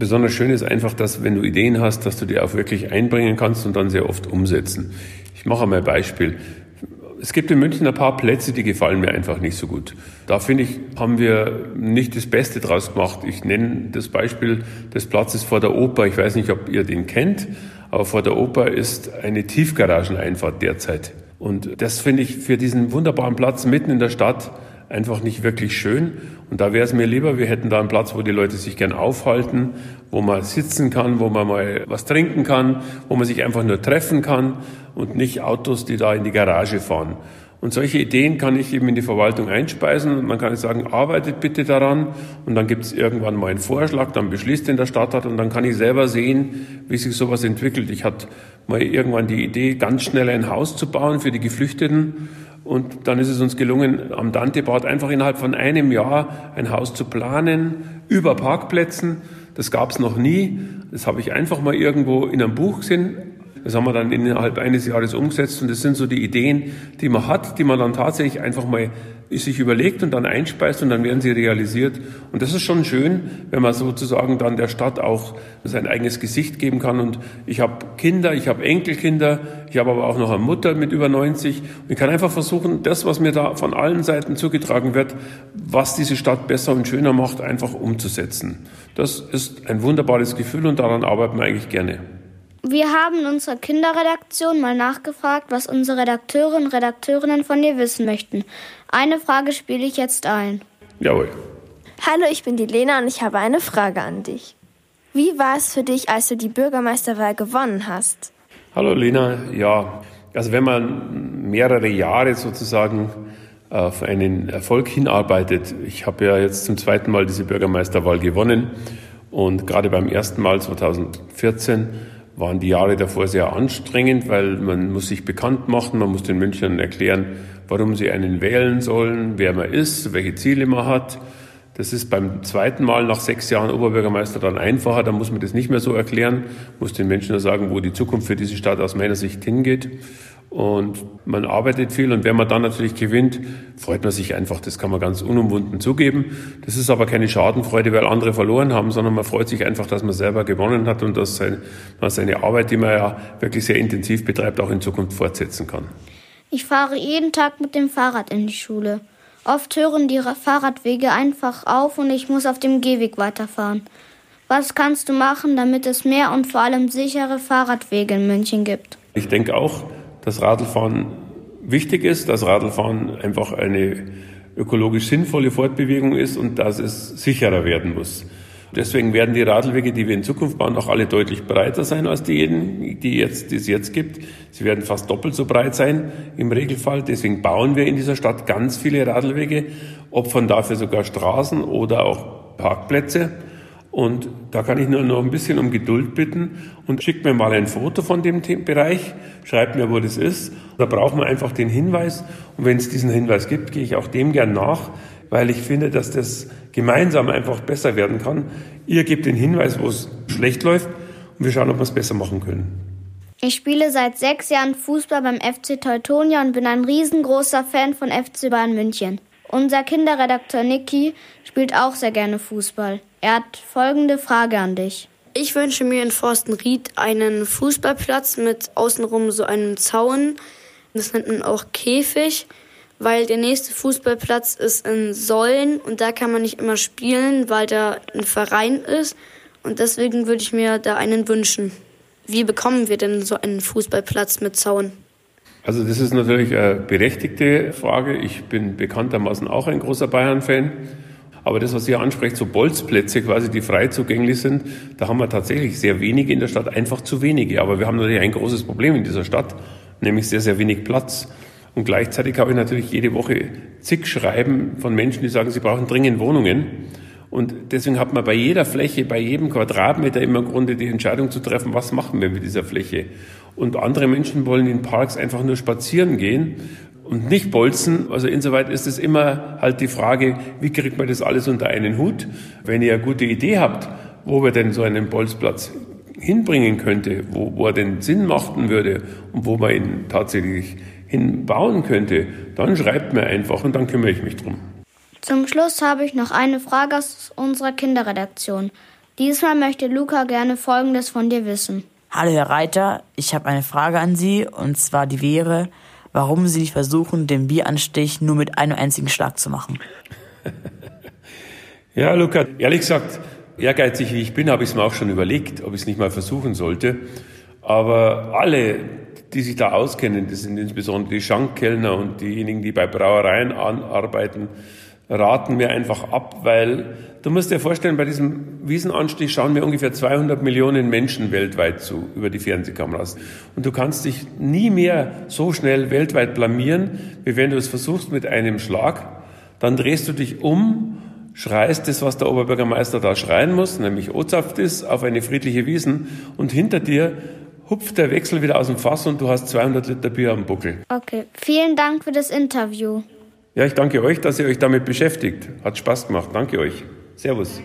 Besonders schön ist einfach, dass wenn du Ideen hast, dass du die auch wirklich einbringen kannst und dann sehr oft umsetzen. Ich mache mal ein Beispiel. Es gibt in München ein paar Plätze, die gefallen mir einfach nicht so gut. Da finde ich, haben wir nicht das Beste draus gemacht. Ich nenne das Beispiel des Platzes vor der Oper. Ich weiß nicht, ob ihr den kennt, aber vor der Oper ist eine Tiefgarageneinfahrt derzeit. Und das finde ich für diesen wunderbaren Platz mitten in der Stadt einfach nicht wirklich schön. Und da wäre es mir lieber, wir hätten da einen Platz, wo die Leute sich gern aufhalten, wo man sitzen kann, wo man mal was trinken kann, wo man sich einfach nur treffen kann und nicht Autos, die da in die Garage fahren. Und solche Ideen kann ich eben in die Verwaltung einspeisen dann kann sagen, arbeitet bitte daran und dann gibt es irgendwann mal einen Vorschlag, dann beschließt den der Stadtrat und dann kann ich selber sehen, wie sich sowas entwickelt. Ich hatte mal irgendwann die Idee, ganz schnell ein Haus zu bauen für die Geflüchteten und dann ist es uns gelungen, am Dantebad einfach innerhalb von einem Jahr ein Haus zu planen, über Parkplätzen. Das gab es noch nie. Das habe ich einfach mal irgendwo in einem Buch gesehen. Das haben wir dann innerhalb eines Jahres umgesetzt. Und das sind so die Ideen, die man hat, die man dann tatsächlich einfach mal sich überlegt und dann einspeist und dann werden sie realisiert. Und das ist schon schön, wenn man sozusagen dann der Stadt auch sein eigenes Gesicht geben kann. Und ich habe Kinder, ich habe Enkelkinder, ich habe aber auch noch eine Mutter mit über 90. Und ich kann einfach versuchen, das, was mir da von allen Seiten zugetragen wird, was diese Stadt besser und schöner macht, einfach umzusetzen. Das ist ein wunderbares Gefühl und daran arbeiten wir eigentlich gerne. Wir haben in unserer Kinderredaktion mal nachgefragt, was unsere Redakteure und Redakteurinnen von dir wissen möchten. Eine Frage spiele ich jetzt ein. Jawohl. Hallo, ich bin die Lena und ich habe eine Frage an dich. Wie war es für dich, als du die Bürgermeisterwahl gewonnen hast? Hallo Lena, ja, also wenn man mehrere Jahre sozusagen auf einen Erfolg hinarbeitet, ich habe ja jetzt zum zweiten Mal diese Bürgermeisterwahl gewonnen und gerade beim ersten Mal 2014 waren die Jahre davor sehr anstrengend, weil man muss sich bekannt machen, man muss den Münchnern erklären, warum sie einen wählen sollen, wer man ist, welche Ziele man hat. Das ist beim zweiten Mal nach sechs Jahren Oberbürgermeister dann einfacher, da muss man das nicht mehr so erklären, muss den Menschen nur sagen, wo die Zukunft für diese Stadt aus meiner Sicht hingeht. Und man arbeitet viel und wenn man dann natürlich gewinnt, freut man sich einfach. Das kann man ganz unumwunden zugeben. Das ist aber keine Schadenfreude, weil andere verloren haben, sondern man freut sich einfach, dass man selber gewonnen hat und dass man seine Arbeit, die man ja wirklich sehr intensiv betreibt, auch in Zukunft fortsetzen kann. Ich fahre jeden Tag mit dem Fahrrad in die Schule. Oft hören die Fahrradwege einfach auf und ich muss auf dem Gehweg weiterfahren. Was kannst du machen, damit es mehr und vor allem sichere Fahrradwege in München gibt? Ich denke auch, dass Radlfahren wichtig ist, dass Radlfahren einfach eine ökologisch sinnvolle Fortbewegung ist und dass es sicherer werden muss. Deswegen werden die Radlwege, die wir in Zukunft bauen, auch alle deutlich breiter sein als diejenigen, die, jetzt, die es jetzt gibt. Sie werden fast doppelt so breit sein im Regelfall. Deswegen bauen wir in dieser Stadt ganz viele Radlwege, opfern dafür sogar Straßen oder auch Parkplätze. Und da kann ich nur noch ein bisschen um Geduld bitten und schickt mir mal ein Foto von dem Bereich, schreibt mir, wo das ist. Da braucht man einfach den Hinweis. Und wenn es diesen Hinweis gibt, gehe ich auch dem gern nach, weil ich finde, dass das gemeinsam einfach besser werden kann. Ihr gebt den Hinweis, wo es schlecht läuft und wir schauen, ob wir es besser machen können. Ich spiele seit sechs Jahren Fußball beim FC Teutonia und bin ein riesengroßer Fan von FC Bayern München. Unser Kinderredakteur Niki spielt auch sehr gerne Fußball. Er hat folgende Frage an dich. Ich wünsche mir in Forstenried einen Fußballplatz mit außenrum so einem Zaun. Das nennt man auch Käfig, weil der nächste Fußballplatz ist in Sollen und da kann man nicht immer spielen, weil da ein Verein ist. Und deswegen würde ich mir da einen wünschen. Wie bekommen wir denn so einen Fußballplatz mit Zaun? Also das ist natürlich eine berechtigte Frage. Ich bin bekanntermaßen auch ein großer Bayern-Fan. Aber das, was ihr ansprecht, so Bolzplätze quasi, die frei zugänglich sind, da haben wir tatsächlich sehr wenige in der Stadt, einfach zu wenige. Aber wir haben natürlich ein großes Problem in dieser Stadt, nämlich sehr, sehr wenig Platz. Und gleichzeitig habe ich natürlich jede Woche zig Schreiben von Menschen, die sagen, sie brauchen dringend Wohnungen. Und deswegen hat man bei jeder Fläche, bei jedem Quadratmeter immer im Grunde die Entscheidung zu treffen, was machen wir mit dieser Fläche. Und andere Menschen wollen in Parks einfach nur spazieren gehen und nicht bolzen. Also insoweit ist es immer halt die Frage, wie kriegt man das alles unter einen Hut? Wenn ihr eine gute Idee habt, wo wir denn so einen Bolzplatz hinbringen könnte, wo, wo er den Sinn machen würde und wo man ihn tatsächlich hinbauen könnte, dann schreibt mir einfach und dann kümmere ich mich drum. Zum Schluss habe ich noch eine Frage aus unserer Kinderredaktion. Diesmal möchte Luca gerne Folgendes von dir wissen. Hallo Herr Reiter, ich habe eine Frage an Sie und zwar die wäre, warum Sie nicht versuchen, den Bieranstich nur mit einem einzigen Schlag zu machen. ja, Luca, ehrlich gesagt, ehrgeizig wie ich bin, habe ich es mir auch schon überlegt, ob ich es nicht mal versuchen sollte. Aber alle, die sich da auskennen, das sind insbesondere die Schankkellner und diejenigen, die bei Brauereien arbeiten, raten mir einfach ab, weil du musst dir vorstellen, bei diesem Wiesenanstich schauen mir ungefähr 200 Millionen Menschen weltweit zu über die Fernsehkameras. Und du kannst dich nie mehr so schnell weltweit blamieren, wie wenn du es versuchst mit einem Schlag. Dann drehst du dich um, schreist das, was der Oberbürgermeister da schreien muss, nämlich Ozaft ist, auf eine friedliche Wiesen und hinter dir hupft der Wechsel wieder aus dem Fass und du hast 200 Liter Bier am Buckel. Okay, vielen Dank für das Interview. Ja, ich danke euch, dass ihr euch damit beschäftigt. Hat Spaß gemacht. Danke euch. Servus.